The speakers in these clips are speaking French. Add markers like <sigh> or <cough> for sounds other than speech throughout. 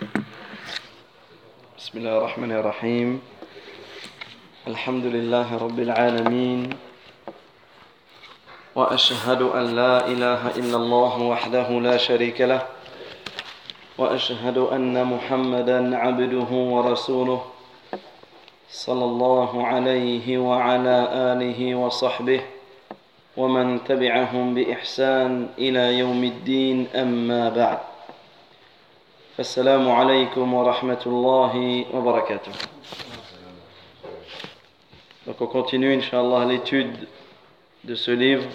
بسم الله الرحمن الرحيم. الحمد لله رب العالمين. وأشهد أن لا إله إلا الله وحده لا شريك له. وأشهد أن محمدا عبده ورسوله صلى الله عليه وعلى آله وصحبه ومن تبعهم بإحسان إلى يوم الدين. أما بعد. السلام عليكم ورحمه الله وبركاته Donc on continue, Inch'Allah, l'étude de ce livre.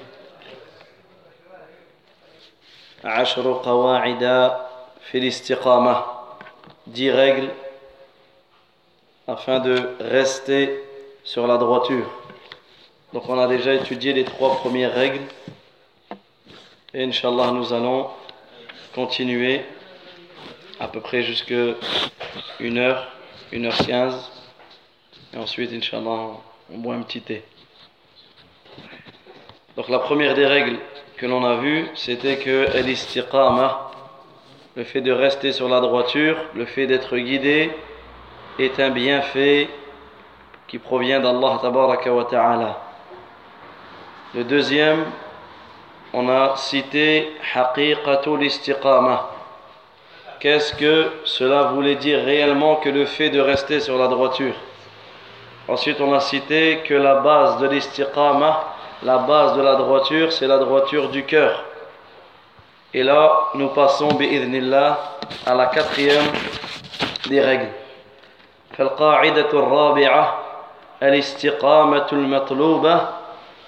عشر قواعد في الاستقامة 10 règles afin de rester sur la droiture. Donc on a déjà étudié les trois premières règles. Et Inch'Allah, nous allons continuer à peu près jusque 1 heure, 1h15. Et ensuite, Inch'Allah, on boit un petit thé. Donc la première des règles que l'on a vues, c'était que l'istiqama, le fait de rester sur la droiture, le fait d'être guidé, est un bienfait qui provient d'Allah ta'ala. Le deuxième, on a cité haqiqatul istiqama Qu'est-ce que cela voulait dire réellement que le fait de rester sur la droiture Ensuite, on a cité que la base de l'istiqama, la base de la droiture, c'est la droiture du cœur. Et là, nous passons, bi'idhnillah, à la quatrième des règles. فالقاعدة الرابعة الاستقامة المطلوبة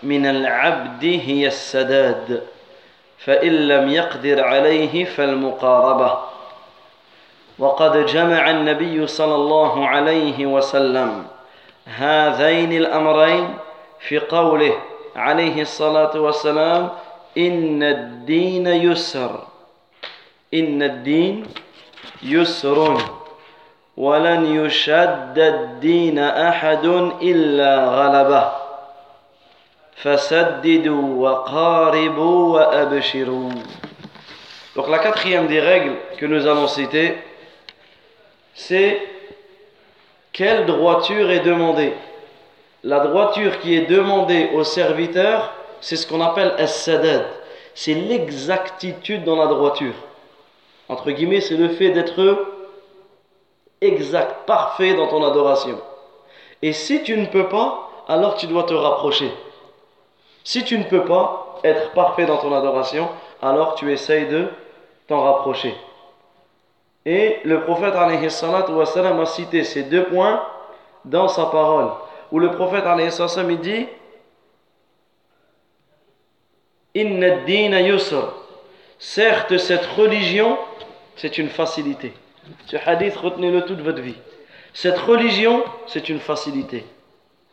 من العبد هي السداد فإن لم يقدر عليه فالمقاربة وقد جمع النبي صلى الله عليه وسلم هذين الأمرين في قوله عليه الصلاة والسلام إن الدين يسر. إن الدين يسر. ولن يشد الدين أحد إلا غلبه. فسددوا وقاربوا وأبشروا. Donc la quatrième des règles que nous allons citer, c'est quelle droiture est demandée La droiture qui est demandée au serviteur, c'est ce qu'on appelle as-sadad. C'est l'exactitude dans la droiture. Entre guillemets, c'est le fait d'être exact, parfait dans ton adoration. Et si tu ne peux pas, alors tu dois te rapprocher. Si tu ne peux pas être parfait dans ton adoration, alors tu essayes de t'en rapprocher. Et le prophète a cité ces deux points dans sa parole. Où le prophète il dit Inna dina yusr. Certes, cette religion, c'est une facilité. Ce hadith, retenez-le toute votre vie. Cette religion, c'est une facilité.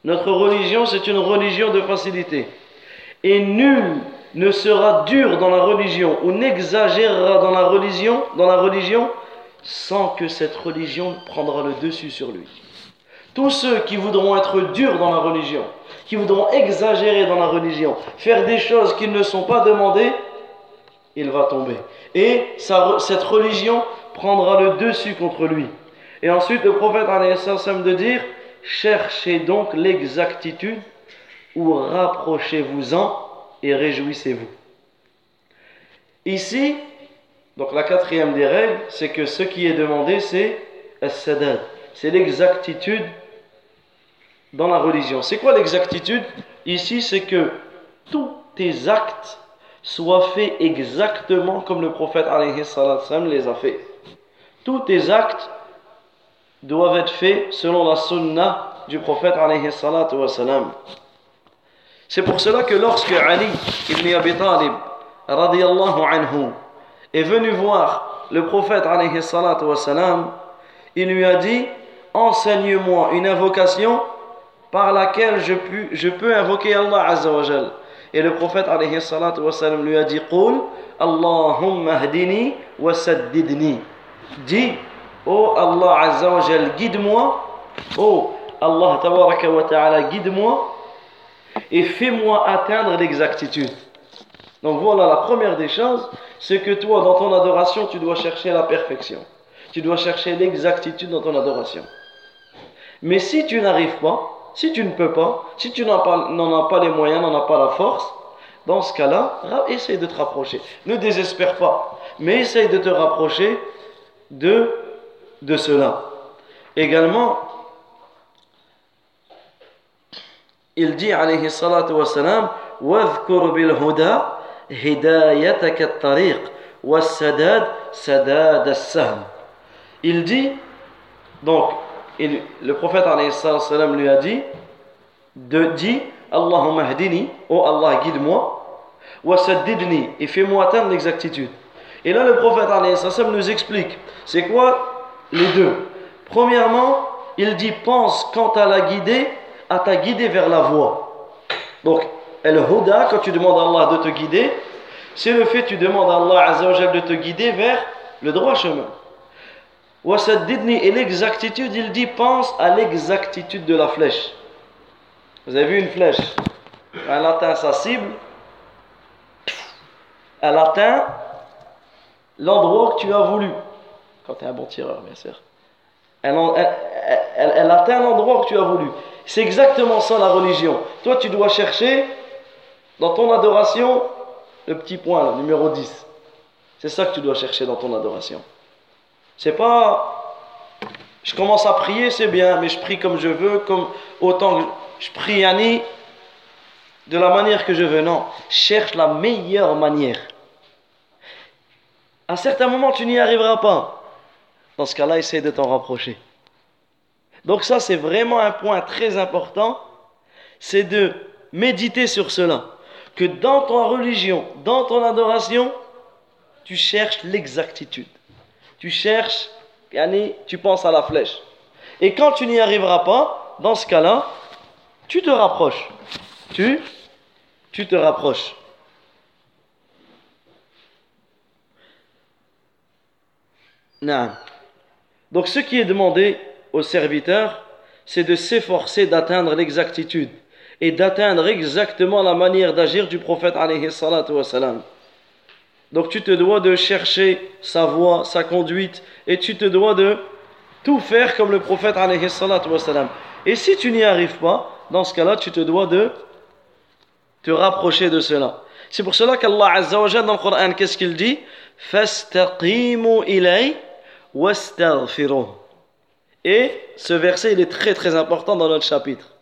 Notre religion, c'est une religion de facilité. Et nul ne sera dur dans la religion ou n'exagérera dans la religion, dans la religion sans que cette religion prendra le dessus sur lui. Tous ceux qui voudront être durs dans la religion, qui voudront exagérer dans la religion, faire des choses qui ne sont pas demandées, il va tomber. Et cette religion prendra le dessus contre lui. Et ensuite, le prophète a de dire Cherchez donc l'exactitude ou rapprochez-vous-en et réjouissez-vous. Ici, donc la quatrième des règles, c'est que ce qui est demandé, c'est l'exactitude dans la religion. C'est quoi l'exactitude? Ici, c'est que tous tes actes soient faits exactement comme le prophète les a fait. Tous tes actes doivent être faits selon la sunna du prophète C'est pour cela que lorsque Ali ibn Abi Talib anhu est venu voir le prophète il lui a dit enseigne-moi une invocation par laquelle je peux, je peux invoquer Allah Azzawajal. Et le prophète lui a dit Qul Allahumma hdini wa saddidni. Dis, oh Allah Azzawajal, guide-moi. Oh Allah Tabaraka wa Ta'ala, guide-moi et fais-moi atteindre l'exactitude. Donc voilà, la première des choses, c'est que toi, dans ton adoration, tu dois chercher la perfection. Tu dois chercher l'exactitude dans ton adoration. Mais si tu n'arrives pas, si tu ne peux pas, si tu n'en as, pas les moyens, n'en as pas la force, dans ce cas-là, essaye de te rapprocher. Ne désespère pas, mais essaye de te rapprocher de, de cela. Également, il dit, alayhi salatu wa salam, « bil huda » hidayatak at-tariq wa sadad sadad as-sahm. Il dit donc le prophète lui a dit de dit Allahumma hdini, oh Allah guide-moi, wa saddidni et fais-moi atteindre l'exactitude. Et là le prophète nous explique c'est quoi les deux? Premièrement, il dit pense quant à la guider à ta guider vers la voie. Donc el huda, quand tu demandes à Allah de te guider, c'est le fait que tu demandes à Allah Azzawajal de te guider vers le droit chemin. Et l'exactitude, il dit, pense à l'exactitude de la flèche. Vous avez vu une flèche? Elle atteint sa cible. Elle atteint l'endroit que tu as voulu. Quand tu es un bon tireur, bien sûr. Elle, elle, atteint l'endroit que tu as voulu. C'est exactement ça la religion. Toi, tu dois chercher dans ton adoration le petit point, le numéro 10. C'est ça que tu dois chercher dans ton adoration. C'est pas je commence à prier, c'est bien, mais je prie comme je veux, comme autant que je prie Annie de la manière que je veux. Non, cherche la meilleure manière. À certains moments, tu n'y arriveras pas. Dans ce cas-là, essaye de t'en rapprocher. Donc ça, c'est vraiment un point très important. C'est de méditer sur cela. Que dans ton religion, dans ton adoration, tu cherches l'exactitude. Tu cherches, tu penses à la flèche. Et quand tu n'y arriveras pas, dans ce cas-là, tu te rapproches. Tu, te rapproches. Non. Donc ce qui est demandé aux serviteurs, c'est de s'efforcer d'atteindre l'exactitude et d'atteindre exactement la manière d'agir du prophète Donc tu te dois de chercher sa voie, sa conduite et tu te dois de tout faire comme le prophète Et si tu n'y arrives pas, dans ce cas-là, tu te dois de te rapprocher de cela. C'est pour cela qu'Allah Azza wa dans le Coran, qu'est-ce qu'il dit? Et ce verset, il est très très important dans notre chapitre.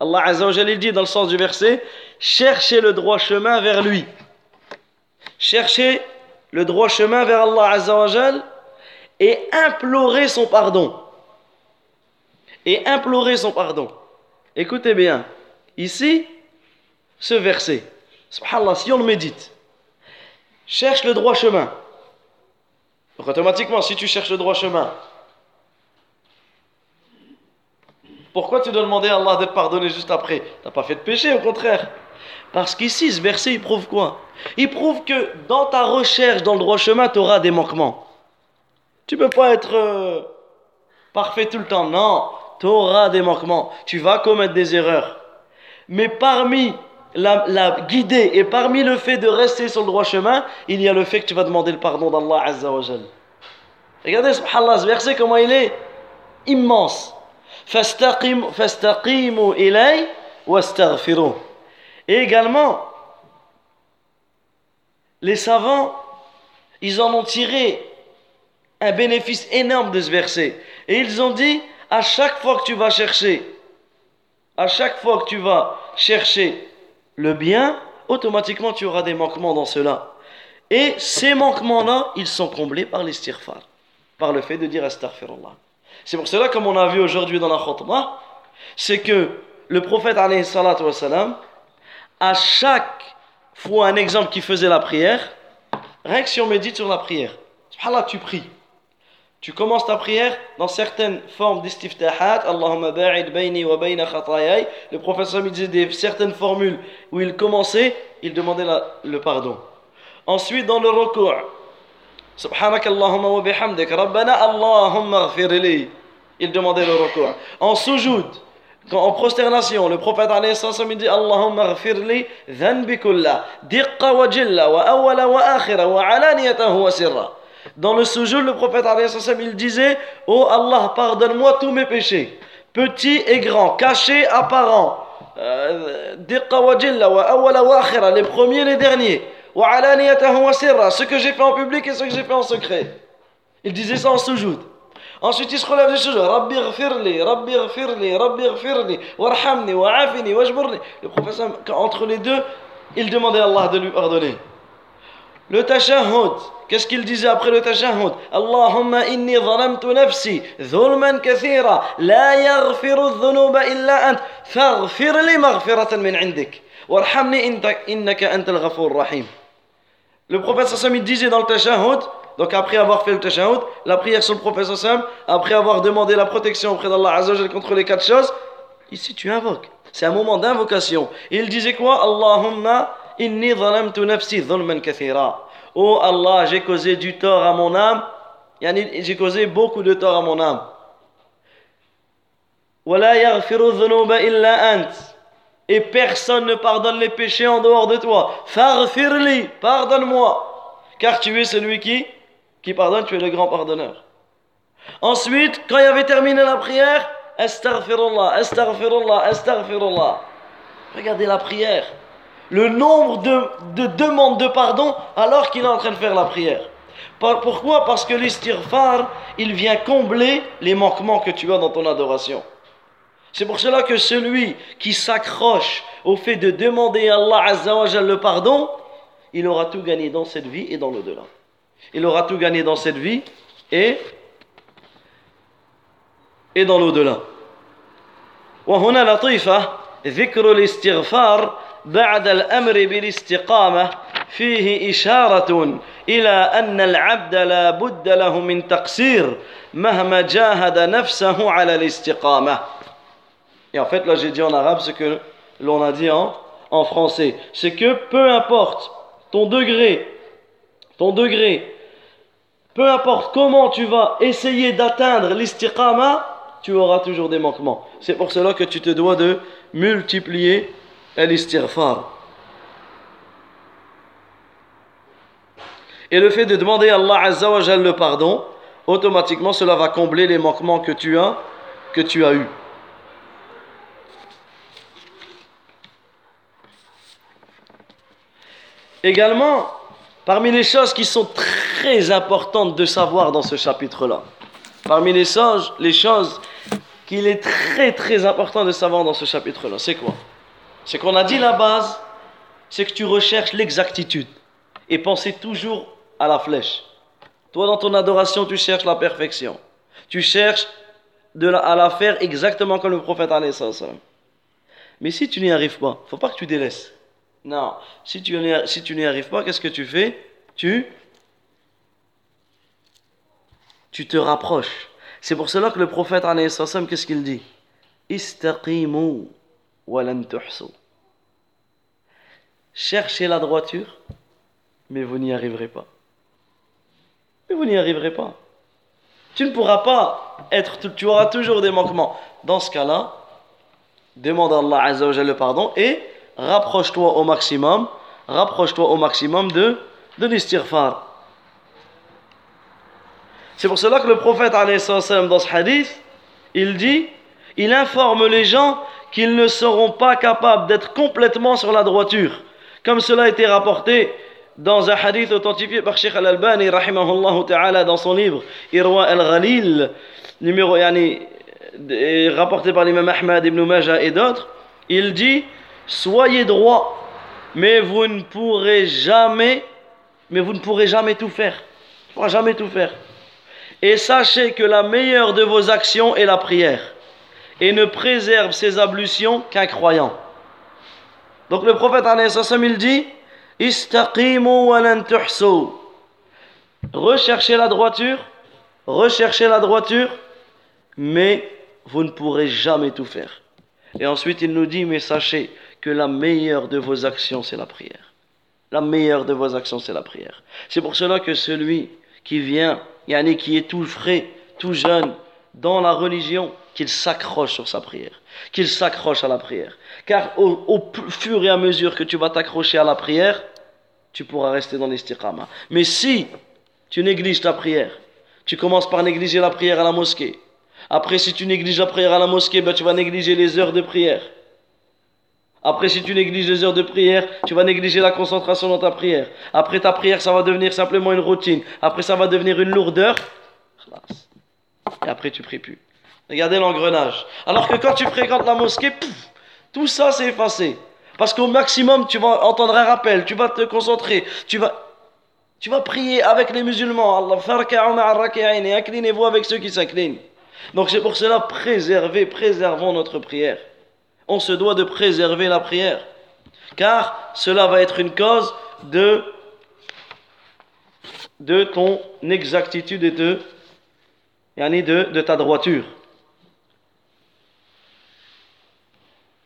Allah Azza wa il dit dans le sens du verset, cherchez le droit chemin vers lui. Cherchez le droit chemin vers Allah Azza wa et implorez son pardon. Et implorez son pardon. Écoutez bien, ici, ce verset, subhanallah, si on le médite, cherche le droit chemin. Automatiquement, si tu cherches le droit chemin, pourquoi tu dois demander à Allah de pardonner juste après Tu n'as pas fait de péché, au contraire. Parce qu'ici, ce verset, il prouve quoi? Il prouve que dans ta recherche dans le droit chemin, tu auras des manquements. Tu peux pas être euh, parfait tout le temps. Non, tu auras des manquements. Tu vas commettre des erreurs. Mais parmi la, la guider et parmi le fait de rester sur le droit chemin, il y a le fait que tu vas demander le pardon d'Allah Azza wa Regardez, subhanallah, ce verset, comment il est immense. Fastaqimu ilay wastaghfiruh. Et également, les savants, ils en ont tiré un bénéfice énorme de ce verset. Et ils ont dit, à chaque fois que tu vas chercher, à chaque fois que tu vas chercher le bien, automatiquement tu auras des manquements dans cela. Et ces manquements-là, ils sont comblés par l'istighfar, par le fait de dire astaghfirullah. C'est pour cela, comme on a vu aujourd'hui dans la khutbah, c'est que le prophète, wassalam, à chaque fois un exemple qui faisait la prière, rien que si on médite sur la prière, subhanallah, tu pries. Tu commences ta prière dans certaines formes d'istiftahat, Allahumma ba'id bayni wa bayna khatayay. Le prophète il disait des, certaines formules où il commençait, il demandait le pardon. Ensuite, dans le recours, Subhanak Allahumma wa bihamdik, Rabbana Allahumma li. Il demandait le recours. En sujoud, en prosternation, le prophète il dit Allahumma li dhanbi kullah, diqqa wa jilla wa awwala wa akhira wa alaniyatahu wa sirra. Dans le sujoud, le prophète il disait Oh Allah, pardonne-moi tous mes péchés, petits et grands, cachés, apparents, euh, les premiers et les derniers, ce que j'ai fait en public et ce que j'ai fait en secret. Il disait ça en sujoud. Ensuite, il se relève du sujoud. Rabbi ghfirli, Rabbi ghfirli, Rabbi ghfirli, warhamni, wa'afini, wajburni. Le prophète, entre les deux, il demandait à Allah de lui pardonner. Le tashahhud, qu'est-ce qu'il disait après le tashahhud Allahumma inni zalamtu nafsi dhulman kathira la yaghfiru dhunuba illa ant faghfir li maghfiratan min indik warhamni innaka antal ghafur rahim Le prophète sallam il disait dans le tashahhud donc après avoir fait le tashahhud, la prière sur le prophète sallam, après avoir demandé la protection auprès d'Allah Azzawajal contre les quatre choses, ici tu invoques. C'est un moment d'invocation. Il disait quoi? Allahumma inni zalamtu nafsi dhulman kathira. Oh Allah, j'ai causé du tort à mon âme. J'ai causé beaucoup de tort à mon âme. Et personne ne pardonne les péchés en dehors de toi. Farfirli, pardonne-moi. Car tu es celui qui, pardonne, tu es le grand pardonneur. Ensuite, quand il avait terminé la prière, Astaghfirullah, astaghfirullah, astaghfirullah. Regardez la prière le nombre de, demandes de pardon alors qu'il est en train de faire la prière. Pourquoi? Parce que l'istighfar, il vient combler les manquements que tu as dans ton adoration. C'est pour cela que celui qui s'accroche au fait de demander à Allah Azzawajal le pardon, il aura tout gagné dans cette vie et dans l'au-delà. Il aura tout gagné dans cette vie et, et dans l'au-delà. بعد الأمر بالاستقامة فيه إشارة إلى أن العبد لا بد له من تقصير مهما جاهد نفسه على الاستقامة et en fait, là, j'ai dit en arabe ce que l'on a dit en, français. C'est que peu importe ton degré, ton degré, peu importe comment tu vas essayer d'atteindre l'istiqama, tu auras toujours des manquements. C'est pour cela que tu te dois de multiplier l'istighfar. Et le fait de demander à Allah Azza wa le pardon, automatiquement cela va combler les manquements que tu as, que tu as eus. Également, parmi les choses qui sont très importantes de savoir dans ce chapitre-là, parmi les choses, les choses qu'il est très très important de savoir dans ce chapitre-là, c'est quoi? C'est qu'on a dit la base, c'est que tu recherches l'exactitude et pensez toujours à la flèche. Toi, dans ton adoration, tu cherches la perfection. Tu cherches à la faire exactement comme le prophète Mais si tu n'y arrives pas, faut pas que tu délaisses. Non, si tu n'y arrives pas, qu'est-ce que tu fais? Tu tu te rapproches. C'est pour cela que le prophète qu'est-ce qu'il dit? Istaqimu Cherchez la droiture, mais vous n'y arriverez pas. Mais vous n'y arriverez pas. Tu ne pourras pas être, tu auras toujours des manquements. Dans ce cas-là, demande à Allah le pardon et rapproche-toi au maximum, rapproche-toi au maximum de, de l'istighfar. C'est pour cela que le prophète dans ce hadith, il dit, il informe les gens qu'ils ne seront pas capables d'être complètement sur la droiture. Comme cela a été rapporté dans un hadith authentifié par Sheikh Al-Albani, ta'ala, dans son livre Irwa al-Ghalil, numéro, yani, rapporté par l'imam Ahmad ibn Majah et d'autres, il dit Soyez droit, mais vous ne pourrez jamais, mais vous ne pourrez jamais tout faire. ne pourrez jamais tout faire. Et sachez que la meilleure de vos actions est la prière et ne préserve ses ablutions qu'un croyant. Donc le prophète il dit Recherchez la droiture, recherchez la droiture, mais vous ne pourrez jamais tout faire. Et ensuite il nous dit Mais sachez que la meilleure de vos actions c'est la prière. La meilleure de vos actions c'est la prière. C'est pour cela que celui qui vient, yani qui est tout frais, tout jeune dans la religion, qu'il s'accroche sur sa prière, qu'il s'accroche à la prière. Car au, fur et à mesure que tu vas t'accrocher à la prière, tu pourras rester dans l'istiqama. Mais si tu négliges ta prière. Tu commences par négliger la prière à la mosquée. Après, si tu négliges la prière à la mosquée, ben, tu vas négliger les heures de prière. Après, si tu négliges les heures de prière, tu vas négliger la concentration dans ta prière. Après ta prière, ça va devenir simplement une routine. Après, ça va devenir une lourdeur. Et après, tu pries plus. Regardez l'engrenage. Alors que quand tu fréquentes la mosquée, tout ça c'est effacé. Parce qu'au maximum, tu vas entendre un rappel, tu vas te concentrer, tu vas, tu vas prier avec les musulmans. Allah, et inclinez-vous avec ceux qui s'inclinent. Donc c'est pour cela, préserver, préservons notre prière. On se doit de préserver la prière. Car cela va être une cause de, de ton exactitude et de, de, de ta droiture.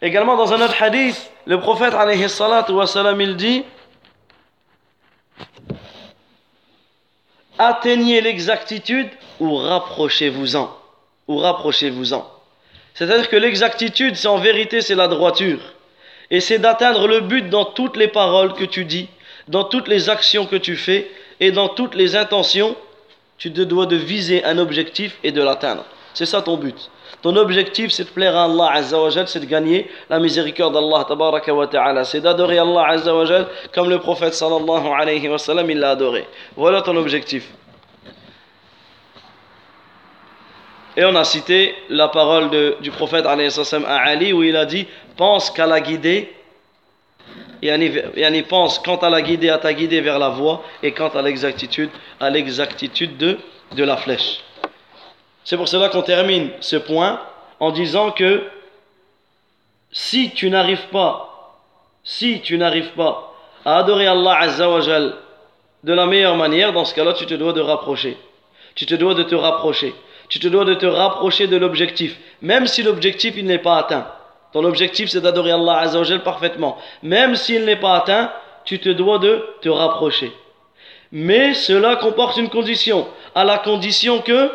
Également dans un autre hadith, le prophète il dit Atteignez l'exactitude ou rapprochez-vous-en. Ou rapprochez-vous-en. C'est-à-dire que l'exactitude, c'est en vérité, c'est la droiture. Et c'est d'atteindre le but dans toutes les paroles que tu dis, dans toutes les actions que tu fais et dans toutes les intentions. Tu te dois de viser un objectif et de l'atteindre. C'est ça ton but. Ton objectif, c'est de plaire à Allah Azza c'est de gagner la miséricorde d'Allah wa Ta'ala. C'est d'adorer Allah Azza wa comme le prophète sallallahu alayhi wa sallam, il l'a adoré. Voilà ton objectif. Et on a cité la parole du prophète à Ali où il a dit Pense qu'à la guider, yani pense quant à la guider, à ta guider vers la voie, et quant à l'exactitude, à l'exactitude de, de la flèche. C'est pour cela qu'on termine ce point en disant que si tu n'arrives pas, si tu n'arrives pas à adorer Allah Azzawajal de la meilleure manière, dans ce cas-là, tu te dois de rapprocher. Tu te dois de te rapprocher. Tu te dois de te rapprocher de l'objectif, même si l'objectif il n'est pas atteint. Ton objectif c'est d'adorer Allah Azzawajal parfaitement. Même s'il n'est pas atteint, tu te dois de te rapprocher. Mais cela comporte une condition, à la condition que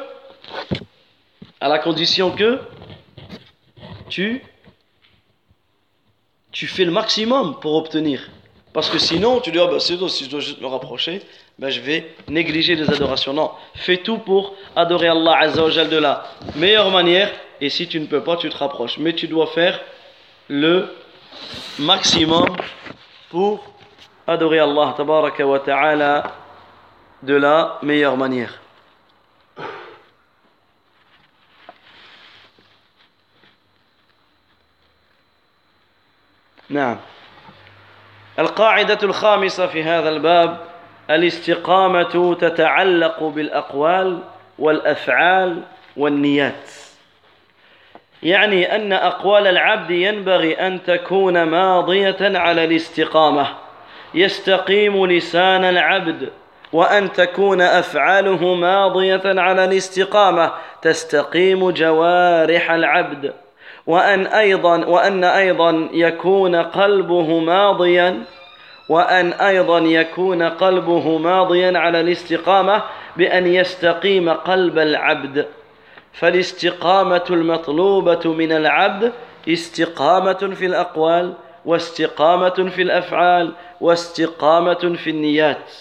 à la condition que tu, tu fais le maximum pour obtenir. Parce que sinon, tu dis, ah ben c'est si je dois juste me rapprocher, ben je vais négliger les adorations. Non, fais tout pour adorer Allah Azzawajal de la meilleure manière. Et si tu ne peux pas, tu te rapproches. Mais tu dois faire le maximum pour adorer Allah wa ta'ala de la meilleure manière. نعم القاعدة الخامسة في هذا الباب الاستقامة تتعلق بالأقوال والأفعال والنيات. يعني أن أقوال العبد ينبغي أن تكون ماضية على الاستقامة. يستقيم لسان العبد وأن تكون أفعاله ماضية على الاستقامة. تستقيم جوارح العبد وأن أيضا وأن أيضا يكون قلبه ماضيا وأن أيضا يكون قلبه ماضيا على الاستقامة بأن يستقيم قلب العبد. فالاستقامة المطلوبة من العبد استقامة في الأقوال واستقامة في الأفعال واستقامة في النيات.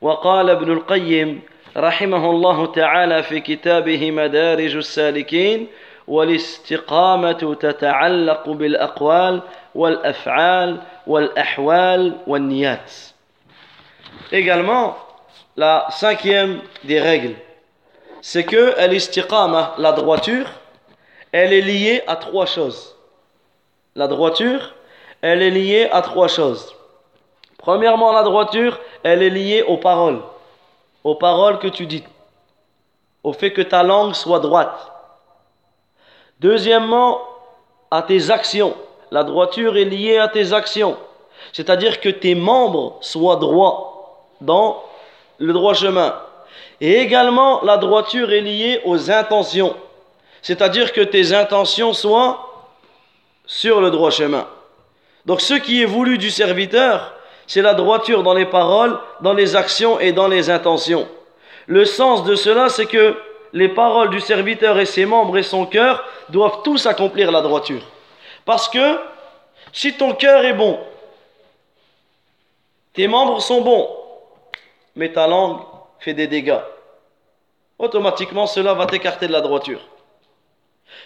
وقال ابن القيم رحمه الله تعالى في كتابه مدارج السالكين والاستقامة تتعلق بالأقوال والأفعال wal-ahwal. Également, la cinquième des règles, c'est que l'istiqama, la droiture, elle est liée à trois choses. La droiture, elle est liée à trois choses. Premièrement, la droiture, elle est liée aux paroles, aux paroles que tu dis, au fait que ta langue soit droite. Deuxièmement, à tes actions, la droiture est liée à tes actions. C'est-à-dire que tes membres soient droits dans le droit chemin. Et également, la droiture est liée aux intentions. C'est-à-dire que tes intentions soient sur le droit chemin. Donc ce qui est voulu du serviteur, c'est la droiture dans les paroles, dans les actions et dans les intentions. Le sens de cela, c'est que les paroles du serviteur et ses membres et son cœur doivent tous accomplir la droiture. Parce que si ton cœur est bon, tes membres sont bons, mais ta langue fait des dégâts, automatiquement cela va t'écarter de la droiture.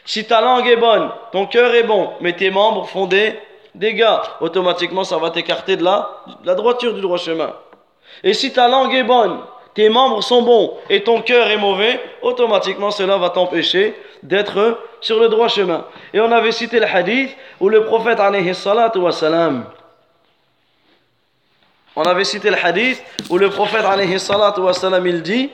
Si ta langue est bonne, ton cœur est bon, mais tes membres font des dégâts, automatiquement ça va t'écarter de la, la droiture du droit chemin. Et si ta langue est bonne, tes membres sont bons et ton cœur est mauvais, automatiquement cela va t'empêcher d'être sur le droit chemin. Et on avait cité le hadith où le prophète alayhi salatu wa salam, on avait cité le hadith où le prophète alayhi salatu wa salam il dit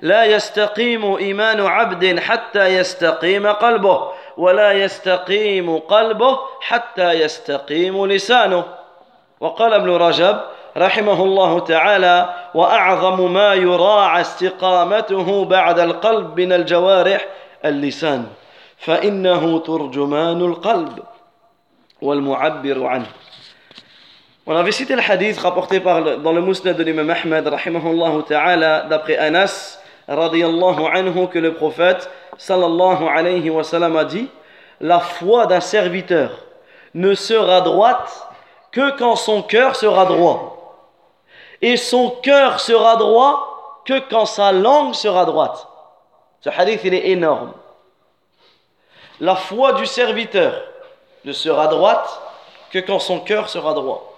لا يستقيم إيمان عبد حتى يستقيم قلبه ولا يستقيم قلبه حتى يستقيم لسانه وقال ابن رجب رحمه الله تعالى واعظم ما يراعى استقامته بعد القلب من الجوارح اللسان فانه ترجمان القلب والمعبر عنه On avait cité le hadith rapporté par le, dans le Musnad de l'imam Ahmed rahimahullah ta'ala d'après Anas radiyallahu anhu que le prophète sallallahu alayhi wa sallam a dit la foi d'un serviteur ne sera droite que quand son cœur sera droit et son cœur sera droit que quand sa langue sera droite. Ce hadith, il est énorme. La foi du serviteur ne sera droite que quand son cœur sera droit.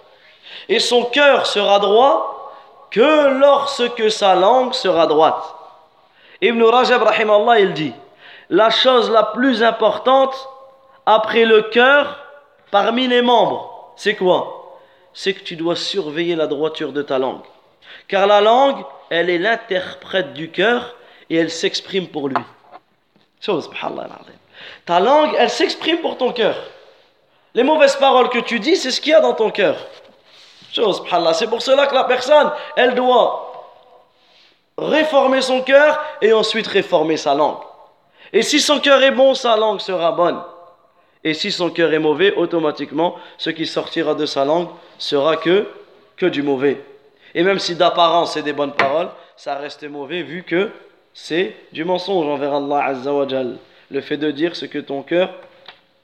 Et son cœur sera droit que lorsque sa langue sera droite. Ibn Rajab, rahimallah, il dit, la chose la plus importante après le cœur, parmi les membres, c'est quoi? C'est que tu dois surveiller la droiture de ta langue. Car la langue, elle est l'interprète du cœur et elle s'exprime pour lui. Ta langue, elle s'exprime pour ton cœur. Les mauvaises paroles que tu dis, c'est ce qu'il y a dans ton cœur. C'est pour cela que la personne, elle doit réformer son cœur et ensuite réformer sa langue. Et si son cœur est bon, sa langue sera bonne. Et si son cœur est mauvais, automatiquement, ce qui sortira de sa langue sera que, que du mauvais. Et même si d'apparence c'est des bonnes paroles, ça reste mauvais vu que c'est du mensonge envers Allah Azza wa Le fait de dire ce que ton cœur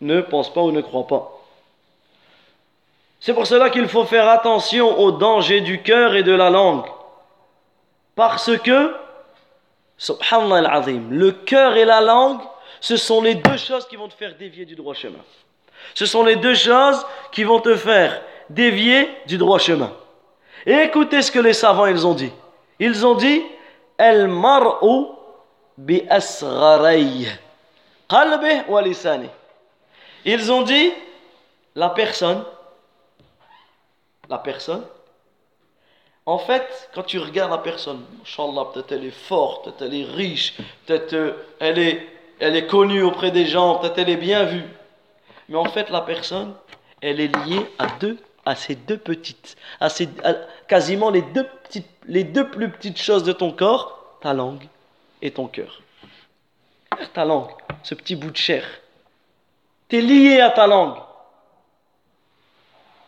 ne pense pas ou ne croit pas. C'est pour cela qu'il faut faire attention au danger du cœur et de la langue. Parce que, subhanallah le cœur et la langue ce sont les deux choses qui vont te faire dévier du droit chemin. Ce sont les deux choses qui vont te faire dévier du droit chemin. Et écoutez ce que les savants ils ont dit. Ils ont dit El mar'u bi lisani. Ils ont dit la personne la personne en fait, quand tu regardes la personne, peut-être elle est forte, peut-être elle est riche, peut-être euh, elle est elle est connue auprès des gens, peut-être elle est bien vue. Mais en fait, la personne, elle est liée à deux, à ces deux petites, à, ces, quasiment les deux, les deux plus petites choses de ton corps, ta langue et ton cœur. Ta langue, ce petit bout de chair. Tu es lié à ta langue.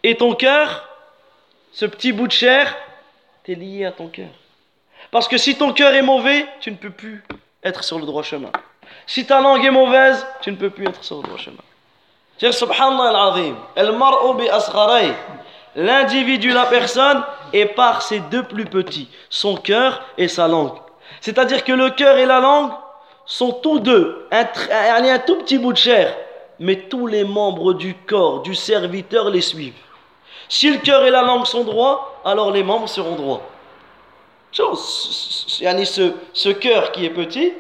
Et ton cœur, ce petit bout de chair, tu es lié à ton cœur. Parce que si ton cœur est mauvais, tu ne peux plus être sur le droit chemin. Si ta langue est mauvaise, tu ne peux plus être sur le droit chemin. C'est subhanallah al-azim. L'individu, la personne, est par ses deux plus petits, son cœur et sa langue. C'est-à-dire que le cœur et la langue sont tous deux, un, un tout petit bout de chair, mais tous les membres du corps, du serviteur les suivent. Si le cœur et la langue sont droits, alors les membres seront droits. Ce, ce cœur qui est petit,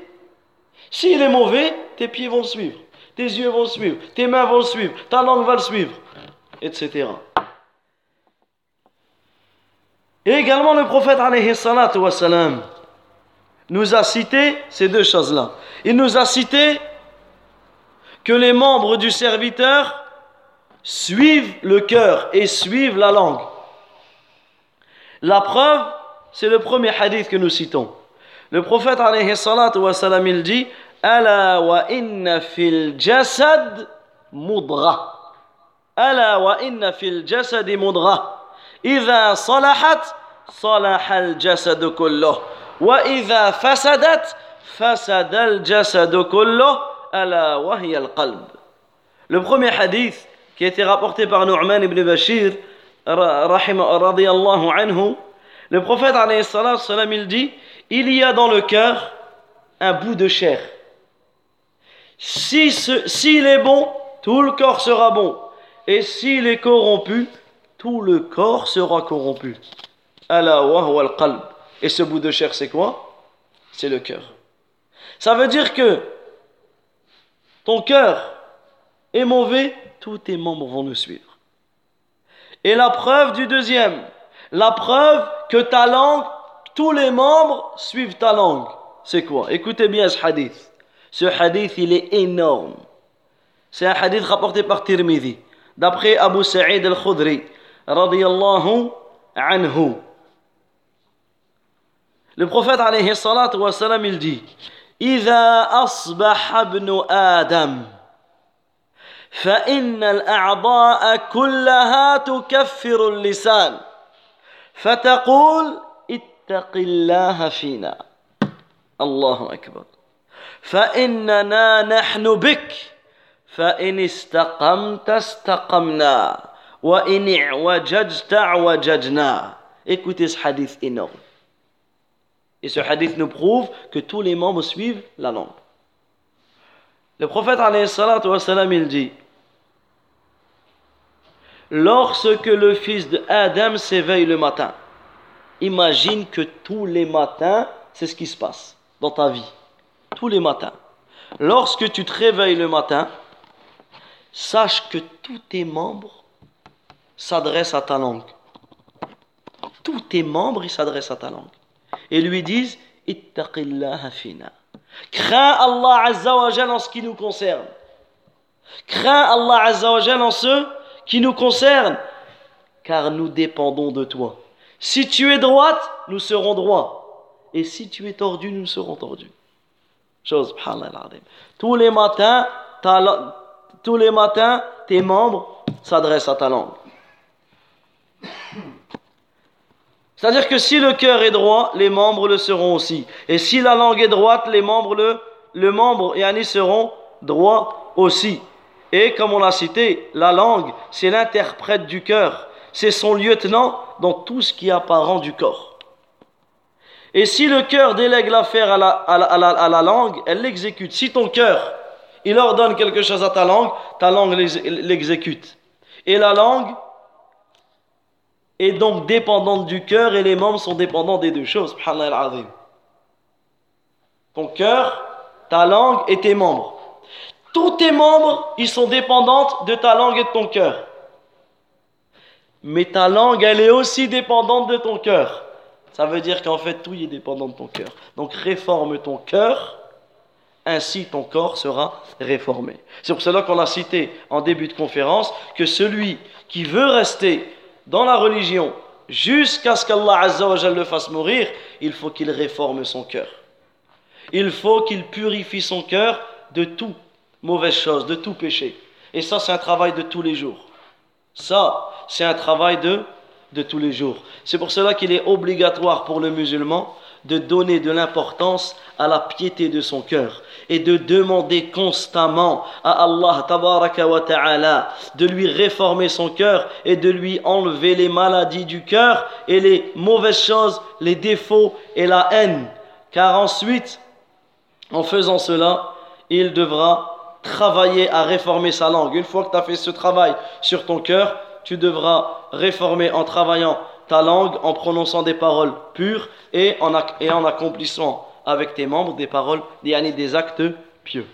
s'il est mauvais, tes pieds vont suivre, tes yeux vont suivre, tes mains vont suivre, ta langue va le suivre, etc. Et également le prophète nous a cité ces deux choses-là. Il nous a cité que les membres du serviteur suivent le cœur et suivent la langue. La preuve, c'est le premier hadith que nous citons. Le prophète alayhi salatu wa salam, il dit Ala wa inna fil jasad mudra. Ala wa inna fil jasad mudra. إذا صلحت صلح الجسد كله وإذا فسدت فسد الجسد كله ألا وهي القلب Le premier hadith qui a été rapporté par Nu'man ibn Bashir رضي الله عنه Le prophète, salam, il dit Il y a dans le cœur un bout de chair. S'il si est bon, tout le corps sera bon. Et s'il est corrompu, tout le corps sera corrompu. Et ce bout de chair, c'est quoi? C'est le cœur. Ça veut dire que ton cœur est mauvais, tous tes membres vont le suivre. Et la preuve du deuxième, la preuve que ta langue, tous les membres suivent ta langue, c'est quoi Écoutez bien ce hadith. Ce hadith, il est énorme. C'est un hadith rapporté par Tirmidhi, d'après Abu Sa'id al-Khudri, radiyallahu anhu. Le prophète alayhi salatu wa salam, il dit إذا أصبح ابن آدم فإن الأعضاء كلها تكفر اللسان فتقول اتق الله فينا الله أكبر فإننا نحن بك فإن استقمت استقمنا وإن اعوججت اعوججنا Écoutez ce hadith énorme. Et ce hadith nous prouve que tous les membres suivent la langue. Le prophète wassalam, il dit Lorsque le fils de Adam s'éveille le matin, imagine que tous les matins, c'est ce qui se passe dans ta vie. Tous les matins. Lorsque tu te réveilles le matin, sache que tous tes membres s'adressent à ta langue. Tous tes membres, s'adressent à ta langue et lui disent Ittaqillah fina. Crains Allah Azza en ce qui nous concerne. Crains Allah Azza en ce qui nous concerne, car nous dépendons de toi. Si tu es droite, nous serons droits. Et si tu es tordu, nous serons tordus. Chose, tous les matins, tous les matins, tes membres s'adressent à ta langue. C'est-à-dire que si le cœur est droit, les membres le seront aussi. Et si la langue est droite, les membres le, membre yani, seront droits aussi. Et comme on l'a cité, la langue, c'est l'interprète du cœur. C'est son lieutenant dans tout ce qui est apparent du corps. Et si le cœur délègue l'affaire à la, à, la, à la, langue, elle l'exécute. Si ton cœur, il ordonne quelque chose à ta langue, ta langue l'exécute. Et la langue, est donc dépendante du cœur et les membres sont dépendants des deux choses. Ton cœur, ta langue et tes membres. Tous tes membres, ils sont dépendants de ta langue et de ton cœur. Mais ta langue, elle est aussi dépendante de ton cœur. Ça veut dire qu'en fait, tout est dépendant de ton cœur. Donc réforme ton cœur, ainsi ton corps sera réformé. C'est pour cela qu'on a cité en début de conférence que celui qui veut rester dans la religion jusqu'à ce qu'Allah Azza le fasse mourir, il faut qu'il réforme son cœur. Il faut qu'il purifie son cœur de toute mauvaise chose, de tout péché. Et ça, c'est un travail de tous les jours. Ça, c'est un travail de, de tous les jours. C'est pour cela qu'il est obligatoire pour le musulman de donner de l'importance à la piété de son cœur et de demander constamment à Allah ta'ala de lui réformer son cœur et de lui enlever les maladies du cœur et les mauvaises choses, les défauts et la haine. Car ensuite, en faisant cela, il devra travailler à réformer sa langue. Une fois que tu as fait ce travail sur ton cœur, tu devras réformer en travaillant ta langue en prononçant des paroles pures et en, accomplissant avec tes membres des paroles, des, des actes pieux.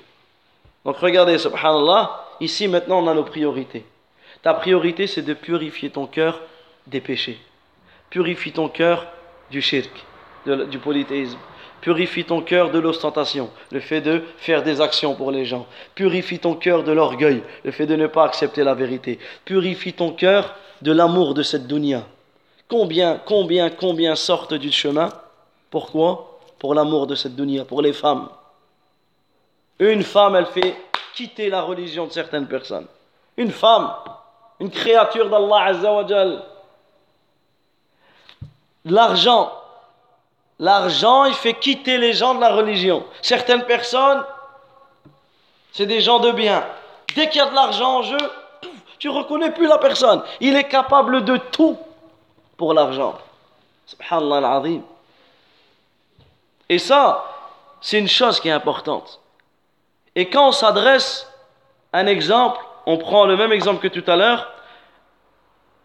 Donc regardez, subhanallah, ici maintenant on a nos priorités. Ta priorité c'est de purifier ton cœur des péchés. Purifie ton cœur du shirk, du polythéisme. Purifie ton cœur de l'ostentation, le fait de faire des actions pour les gens. Purifie ton cœur de l'orgueil, le fait de ne pas accepter la vérité. Purifie ton cœur de l'amour de cette dunya. Combien, combien, combien sortent du chemin? Pourquoi? Pour l'amour de cette dunya, pour les femmes. Une femme, elle fait quitter la religion de certaines personnes. Une femme, une créature d'Allah Azzawajal. L'argent, l'argent, il fait quitter les gens de la religion. Certaines personnes, c'est des gens de bien. Dès qu'il y a de l'argent en jeu, tu reconnais plus la personne. Il est capable de tout pour l'argent. Subhanallah. Et ça, c'est une chose qui est importante. Et quand on s'adresse un exemple, on prend le même exemple que tout à l'heure,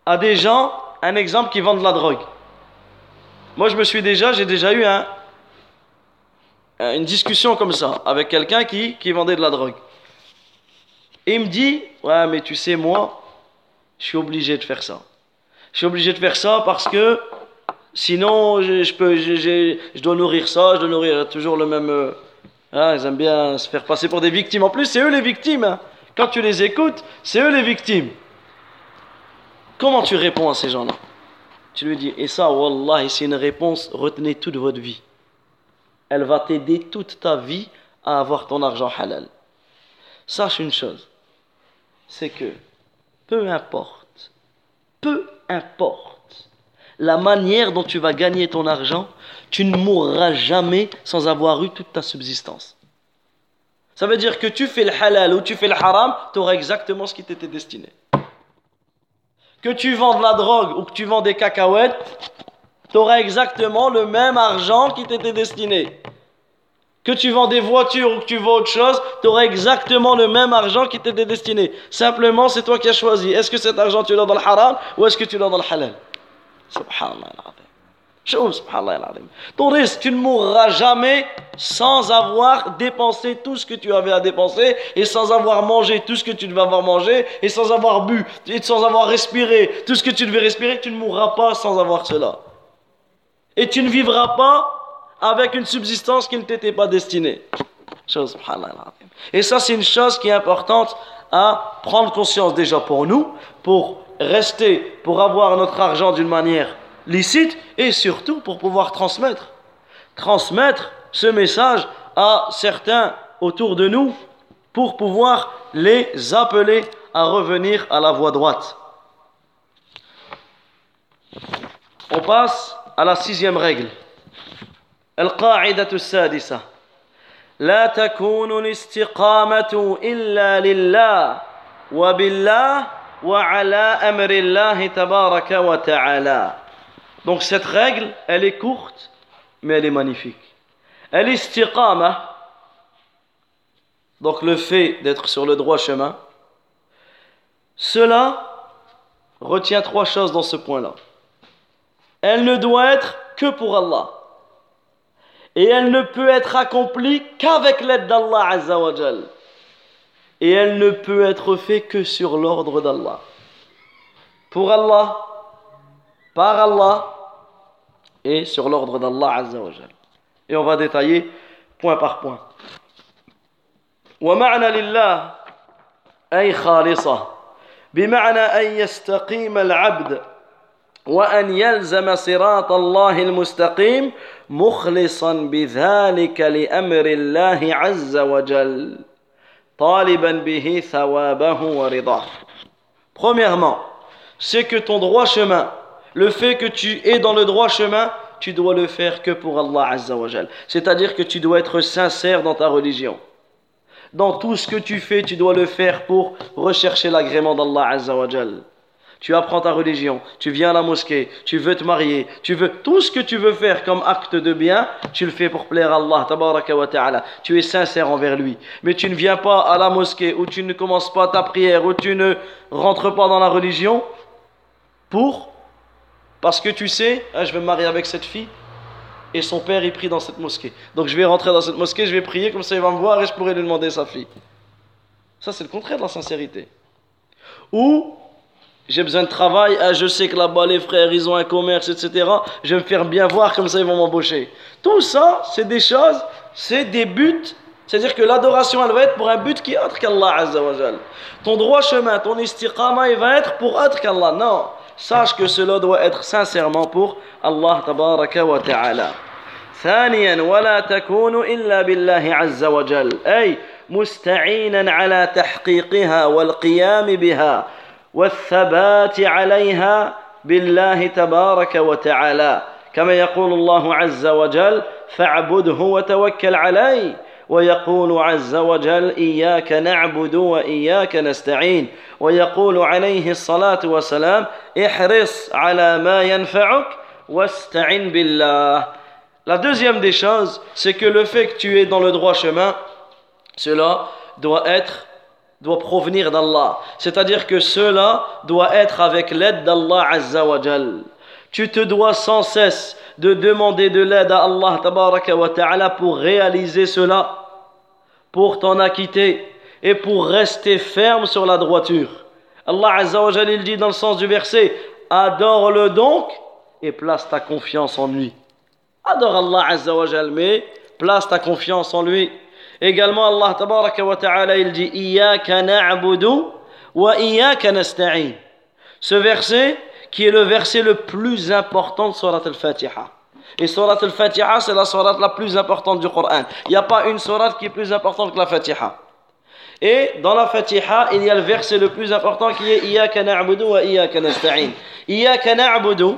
à des gens, un exemple qui vendent de la drogue. Moi, je me suis déjà, j'ai déjà eu un, une discussion comme ça avec quelqu'un qui, vendait de la drogue. Et il me dit, ouais, mais tu sais, moi, je suis obligé de faire ça. Je suis obligé de faire ça parce que sinon, je, dois nourrir ça, je dois nourrir toujours le même. Euh, hein, ils aiment bien se faire passer pour des victimes. En plus, c'est eux les victimes. Hein. Quand tu les écoutes, c'est eux les victimes. Comment tu réponds à ces gens-là? Tu lui dis, et ça, Wallah, c'est une réponse, retenez toute votre vie. Elle va t'aider toute ta vie à avoir ton argent halal. Sache une chose, c'est que peu importe, peu importe la manière dont tu vas gagner ton argent, tu ne mourras jamais sans avoir eu toute ta subsistance. Ça veut dire que tu fais le halal ou tu fais le haram, tu auras exactement ce qui t'était destiné. Que tu vends de la drogue ou que tu vends des cacahuètes, tu auras exactement le même argent qui t'était destiné. Que tu vends des voitures ou que tu vends autre chose, tu auras exactement le même argent qui t'était destiné. Simplement, c'est toi qui as choisi. Est-ce que cet argent tu l'as dans le haram ou est-ce que tu l'as dans le halal? Subhanallah. Ton risque, tu ne mourras jamais sans avoir dépensé tout ce que tu avais à dépenser et sans avoir mangé tout ce que tu devais avoir mangé et sans avoir bu et sans avoir respiré tout ce que tu devais respirer. Tu ne mourras pas sans avoir cela. Et tu ne vivras pas avec une subsistance qui ne t'était pas destinée. Et ça, c'est une chose qui est importante à prendre conscience déjà pour nous, pour rester, pour avoir notre argent d'une manière licite et surtout pour pouvoir transmettre. Transmettre ce message à certains autour de nous pour pouvoir les appeler à revenir à la voie droite. On passe à la sixième règle. القاعدة السادسة لا تكون الاستقامة إلا لله وبالله وعلى أمر الله تبارك وتعالى donc cette règle, elle est courte, mais elle est magnifique. Elle est istiqama, donc le fait d'être sur le droit chemin. Cela retient trois choses dans ce point-là. Elle ne doit être que pour Allah. Et elle ne peut être accomplie qu'avec l'aide d'Allah Azzawajal. Et elle ne peut être faite que sur l'ordre d'Allah. Pour Allah, par Allah et sur l'ordre d'Allah Azzawajal. Et on va détailler point par point. ومعنى لله أي خالصة بمعنى أن يستقيم العبد وأن يلزم صراط الله المستقيم مخلصا بذلك لأمر الله عز وجل طالبا به ثوابه ورضاه Premièrement, c'est que ton droit chemin Le fait que tu es dans le droit chemin, tu dois le faire que pour Allah Azza wa C'est-à-dire que tu dois être sincère dans ta religion. Dans tout ce que tu fais, tu dois le faire pour rechercher l'agrément d'Allah Azza wa Tu apprends ta religion, tu viens à la mosquée, tu veux te marier, tu veux tout ce que tu veux faire comme acte de bien, tu le fais pour plaire à Allah, wa ta'ala. Tu es sincère envers lui. Mais tu ne viens pas à la mosquée ou tu ne commences pas ta prière ou tu ne rentres pas dans la religion pour parce que tu sais, hein, je vais me marier avec cette fille et son père est pris dans cette mosquée. Donc je vais rentrer dans cette mosquée, je vais prier, comme ça il va me voir et je pourrai lui demander sa fille. Ça c'est le contraire de la sincérité. Ou j'ai besoin de travail, hein, je sais que là-bas les frères ils ont un commerce, etc. Je vais me faire bien voir, comme ça ils vont m'embaucher. Tout ça, c'est des choses, c'est des buts. C'est-à-dire que l'adoration, elle va être pour un but qui est autre qu'Allah Azza wa Ton droit chemin, ton istiqama, il va être pour autre qu'Allah. Non. Sache que cela doit être sincèrement pour Allah tabaraka wa ta'ala. ثانيا ولا تكون إلا بالله عز وجل أي مستعينا على تحقيقها والقيام بها والثبات عليها بالله تبارك وتعالى كما يقول الله عز وجل فاعبده وتوكل عليه ويقول عز وجل إياك نعبد وإياك نستعين ويقول عليه الصلاة والسلام احرص على ما ينفعك wasta'in billah. La deuxième des choses, c'est que le fait que tu es dans le droit chemin, cela doit être doit provenir d'Allah. C'est-à-dire que cela doit être avec l'aide d'Allah Azza wa Jal. Tu te dois sans cesse de demander de l'aide à Allah tabaraka wa ta'ala pour réaliser cela, pour t'en acquitter et pour rester ferme sur la droiture. Allah Azza wa il dit dans le sens du verset, adore-le donc et place ta confiance en lui. Adore Allah Azza wa mais place ta confiance en lui. Également, Allah tabaraka wa ta'ala, il dit Iyaka na'budu wa iyaka nasta'in. Ce verset, qui est le verset le plus important de Surat al-Fatiha. Et Surat al-Fatiha, c'est la surat la plus importante du Coran. Il n'y a pas une surat qui est plus importante que la Fatiha. Et dans la Fatiha, il y a le verset le plus important qui est Iyaka na'budu wa iyaka nasta'in. Iyaka na'budu,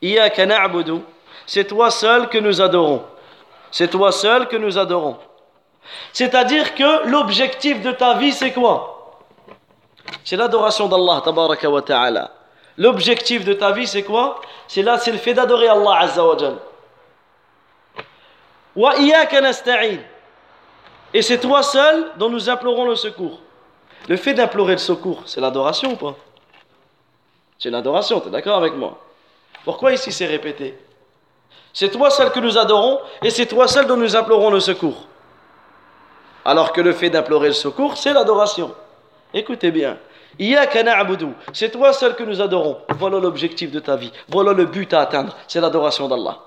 Iyaka na'budu, c'est toi seul que nous adorons. C'est toi seul que nous adorons. C'est-à-dire que l'objectif de ta vie, c'est quoi? C'est l'adoration d'Allah, tabaraka wa ta'ala. L'objectif de ta vie, c'est quoi? C'est là, c'est le fait d'adorer Allah azza wa jal. Et c'est toi seul dont nous implorons le secours. Le fait d'implorer le secours, c'est l'adoration ou pas? C'est l'adoration, tu es d'accord avec moi? Pourquoi ici c'est répété? C'est toi seul que nous adorons et c'est toi seul dont nous implorons le secours. Alors que le fait d'implorer le secours, c'est l'adoration. Écoutez bien. C'est toi seul que nous adorons. Voilà l'objectif de ta vie. Voilà le but à atteindre. C'est l'adoration d'Allah.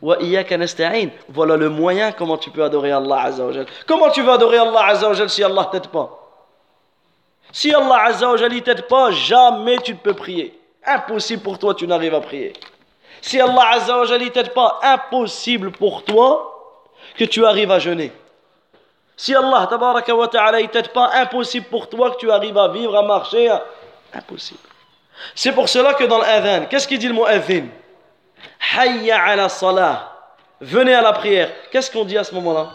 Voilà le moyen comment tu peux adorer Allah Azzawajal. Comment tu vas adorer Allah Azzawajal si Allah t'aide pas? Si Allah ne t'aide pas, jamais tu ne peux prier. Impossible pour toi, tu n'arrives à prier. Si Allah ne t'aide pas, impossible pour toi que tu arrives à jeûner. Si Allah tabaraka wa ta'ala t'aide pas, impossible pour toi que tu arrives à vivre, à marcher. Impossible. C'est pour cela que dans l'adhan, qu'est-ce qu'il dit le mot adhan Hayya ala salah. Venez à la prière. Qu'est-ce qu'on dit à ce moment-là?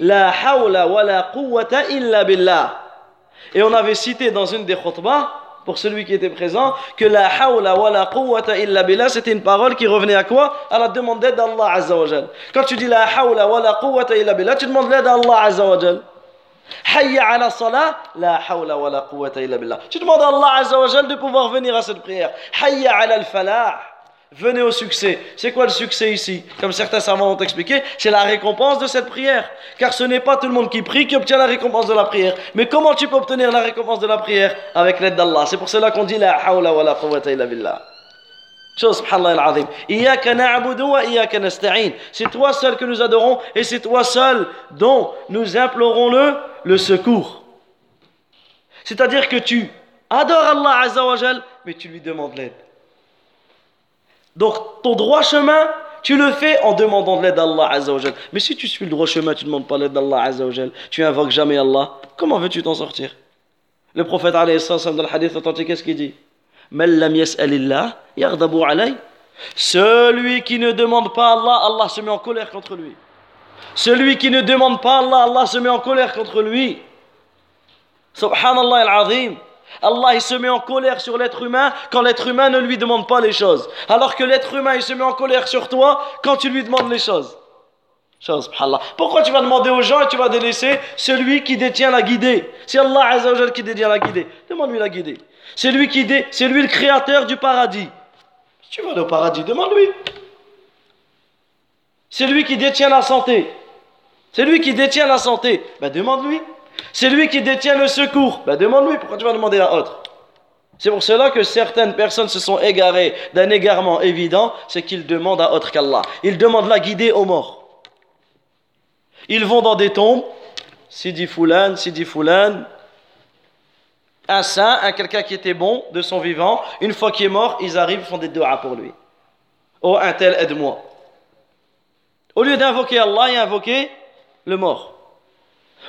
La hawla wa la quwwata illa billah. Et on avait cité dans une des khutbahs pour celui qui était présent, que la hawla wa la quwwata illa billah, c'était une parole qui revenait à quoi? À la demande d'aide d'Allah Azza wa Quand tu dis la hawla wa la quwwata illa billah, tu demandes l'aide d'Allah Azza wa Hayya ala salah, la hawla wa la quwwata illa billah. Tu demandes à Allah Azza de pouvoir venir à cette prière. Hayya ala al-falah. Venez au succès. C'est quoi le succès ici? Comme certains savants ont expliqué, c'est la récompense de cette prière. Car ce n'est pas tout le monde qui prie qui obtient la récompense de la prière. Mais comment tu peux obtenir la récompense de la prière? Avec l'aide d'Allah. C'est pour cela qu'on dit la hawla wa la quwwata illa billah. C'est toi seul que nous adorons et c'est toi seul dont nous implorons le, le secours. C'est-à-dire que tu adores Allah Azzawajal, mais tu lui demandes l'aide. Donc ton droit chemin, tu le fais en demandant de l'aide d'Allah Azzawajal. Mais si tu suis le droit chemin, tu ne demandes pas l'aide d'Allah Azzawajal, tu invoques jamais Allah, comment veux-tu t'en sortir? Le prophète dans le hadith authentique, qu'est-ce qu'il dit? Celui qui ne demande pas Allah, Allah se met en colère contre lui. Celui qui ne demande pas Allah, Allah se met en colère contre lui. Subhanallah al-Azim. Allah il se met en colère sur l'être humain quand l'être humain ne lui demande pas les choses. Alors que l'être humain il se met en colère sur toi quand tu lui demandes les choses. Pourquoi tu vas demander aux gens et tu vas délaisser celui qui détient la guidée? C'est Allah Azzawajal qui détient la guidée. Demande-lui la guidée. C'est lui qui c'est lui le créateur du paradis. Si tu vas au paradis, demande-lui. C'est lui qui détient la santé. C'est lui qui détient la santé. Ben demande-lui. C'est lui qui détient le secours. Ben demande-lui, pourquoi tu vas demander à autre? C'est pour cela que certaines personnes se sont égarées d'un égarement évident, c'est qu'ils demandent à autre qu'Allah. Ils demandent la guider aux morts. Ils vont dans des tombes, Sidi Foulan, Sidi Foulan, un saint, un quelqu'un qui était bon de son vivant, une fois qu'il est mort, ils arrivent, font des doigts pour lui. Oh, un tel, aide-moi. Au lieu d'invoquer Allah, et invoquer le mort.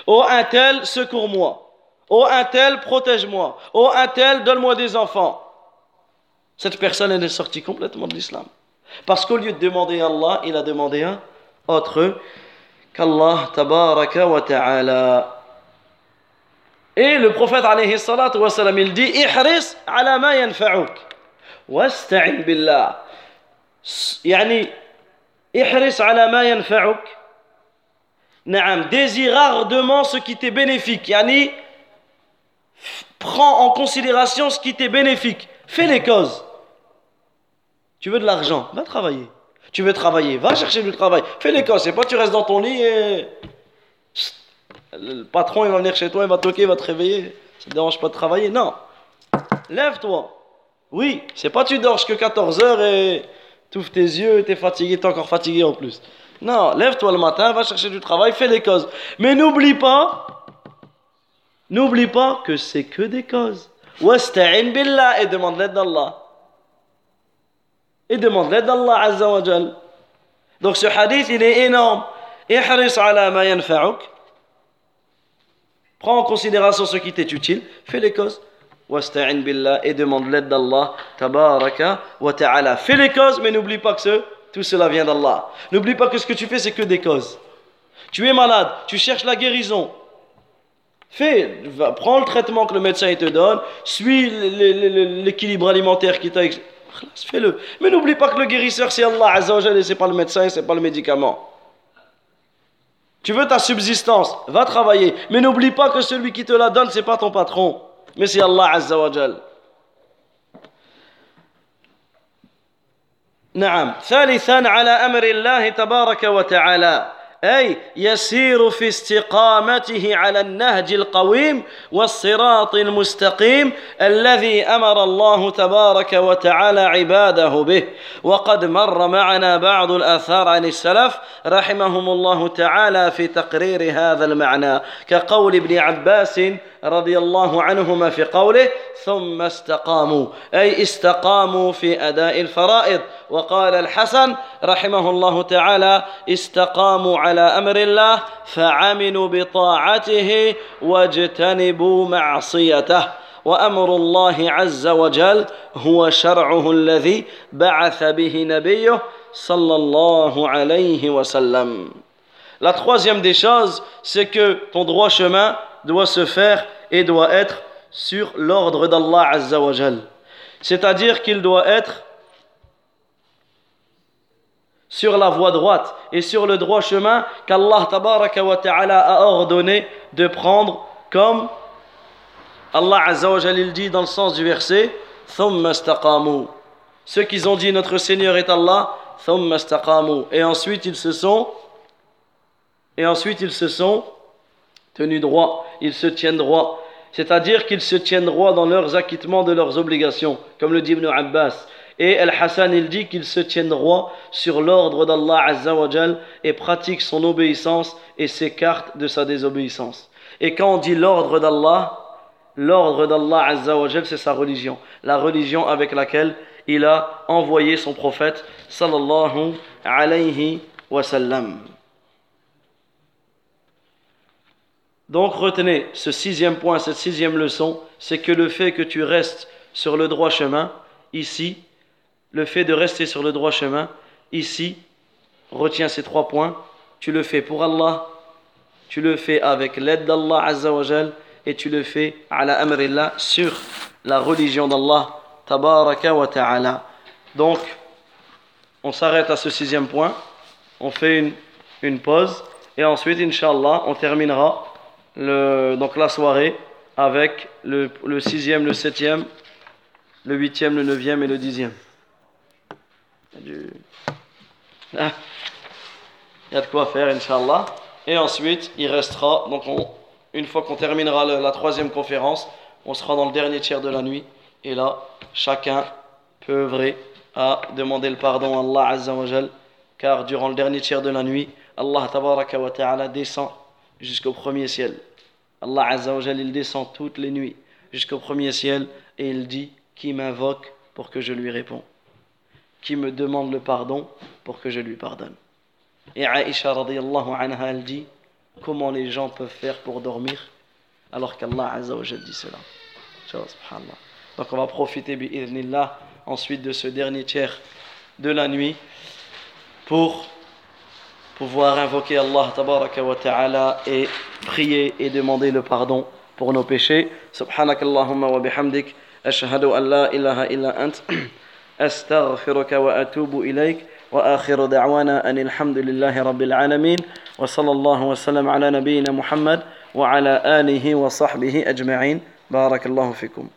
Oh un tel, secours-moi. Oh un tel, protège-moi. Oh un tel, donne-moi des enfants. Cette personne, elle est sortie complètement de l'islam. Parce qu'au lieu de demander à Allah, il a demandé à autre qu'Allah ta'ala. Et le prophète alayhi salatu il dit Ihris ala ma yanfa'uk. Wasta'in billah. Yani, ihris ala ma. Naam, désire ardemment ce qui t'est bénéfique. Yani, prends en considération ce qui t'est bénéfique. Fais les causes. Tu veux de l'argent, va travailler. Tu veux travailler, va chercher du travail. Fais les causes, c'est pas tu restes dans ton lit et. Le patron, il va venir chez toi, il va toquer, il va te réveiller. Ça te dérange pas de travailler? Non. Lève-toi. Oui, c'est pas tu dors jusqu'à 14 heures et. T'ouvres tes yeux, t'es fatigué, t'es encore fatigué en plus. Non, lève-toi le matin, va chercher du travail, fais les causes. Mais n'oublie pas, n'oublie pas que c'est que des causes. Wasta'in billah et demande l'aide d'Allah. Et demande l'aide d'Allah Azza wa. Donc ce hadith, il est énorme. Ihris ala ma yanfa'uk. Prends en considération ce qui t'est utile, fais les causes et demande l'aide d'Allah tabaraka wa ta'ala. Fais les causes, mais n'oublie pas que tout cela vient d'Allah. N'oublie pas que ce que tu fais, c'est que des causes. Tu es malade, tu cherches la guérison. Fais, prends le traitement que le médecin te donne, suis l'équilibre alimentaire qui t'a. Fais-le. Mais n'oublie pas que le guérisseur, c'est Allah Azzawajal et c'est pas le médecin, c'est pas le médicament. Tu veux ta subsistance, va travailler. Mais n'oublie pas que celui qui te la donne, c'est pas ton patron. mais c'est Allah Azza نعم. ثالثا على أمر الله تبارك وتعالى أي يسير في استقامته على النهج القويم والصراط المستقيم الذي أمر الله تبارك وتعالى عباده به. وقد مر معنا بعض الآثار عن السلف رحمهم الله تعالى في تقرير هذا المعنى كقول ابن عباس رضي الله عنهما في قوله ثم استقاموا أي استقاموا في أداء الفرائض. وقال الحسن رحمه الله تعالى استقاموا على أمر الله فعملوا بطاعته واجتنبوا معصيته. وأمر الله عز وجل هو شرعه الذي بعث به نبيه صلى الله عليه وسلم. La troisième des choses, c'est que ton droit chemin doit se faire et doit être sur l'ordre d'Allah Azza wa C'est-à-dire qu'il doit être sur la voie droite et sur le droit chemin qu'Allah ta'ala a ordonné de prendre comme Allah Azza wa il dit dans le sens du verset ceux qui ont dit notre Seigneur est Allah et ensuite ils se sont et ensuite ils se sont tenus droit ils se tiennent droit c'est-à-dire qu'ils se tiennent droit dans leurs acquittements de leurs obligations comme le dit Ibn Abbas et Al-Hassan, il dit qu'ils se tiennent droit sur l'ordre d'Allah Azzawajal et pratiquent son obéissance et s'écartent de sa désobéissance. Et quand on dit l'ordre d'Allah, l'ordre d'Allah Azzawajal, c'est sa religion. La religion avec laquelle il a envoyé son prophète sallallahu alayhi wa sallam. Donc retenez ce sixième point, cette sixième leçon, c'est que le fait que tu restes sur le droit chemin, ici, le fait de rester sur le droit chemin, ici, retiens ces trois points. Tu le fais pour Allah, tu le fais avec l'aide d'Allah Azzawajal, et tu le fais à la amrillah sur la religion d'Allah tabaraka wa ta'ala. Donc, on s'arrête à ce sixième point, on fait une, une pause, et ensuite, Inch'Allah, on terminera le, donc la soirée avec le, sixième, le septième, le huitième, le neuvième et le dixième. Ah. Il y a de quoi faire, Inch'Allah. Et ensuite, il restera, donc une fois qu'on terminera la troisième conférence, on sera dans le dernier tiers de la nuit. Et là, chacun peut œuvrer à demander le pardon à Allah Azza wa car durant le dernier tiers de la nuit, Allah wa ta'ala descend jusqu'au premier ciel. Allah Azza wa il descend toutes les nuits jusqu'au premier ciel et il dit qui m'invoque pour que je lui réponds qui me demande le pardon pour que je lui pardonne? Et Aïcha radiallahu anha, elle dit comment les gens peuvent faire pour dormir alors qu'Allah azza wa dit cela? Donc on va profiter bi'idhnillah ensuite de ce dernier tiers de la nuit pour pouvoir invoquer Allah tabaraka wa ta'ala et prier et demander le pardon pour nos péchés. Subhanakallahumma wa bihamdik, ashhadu an la ilaha illa ant, <clears throat> astaghfiruka wa atubu ilayk. وآخر دعوانا أن الحمد لله رب العالمين وصلى الله وسلم على نبينا محمد وعلى آله وصحبه أجمعين بارك الله فيكم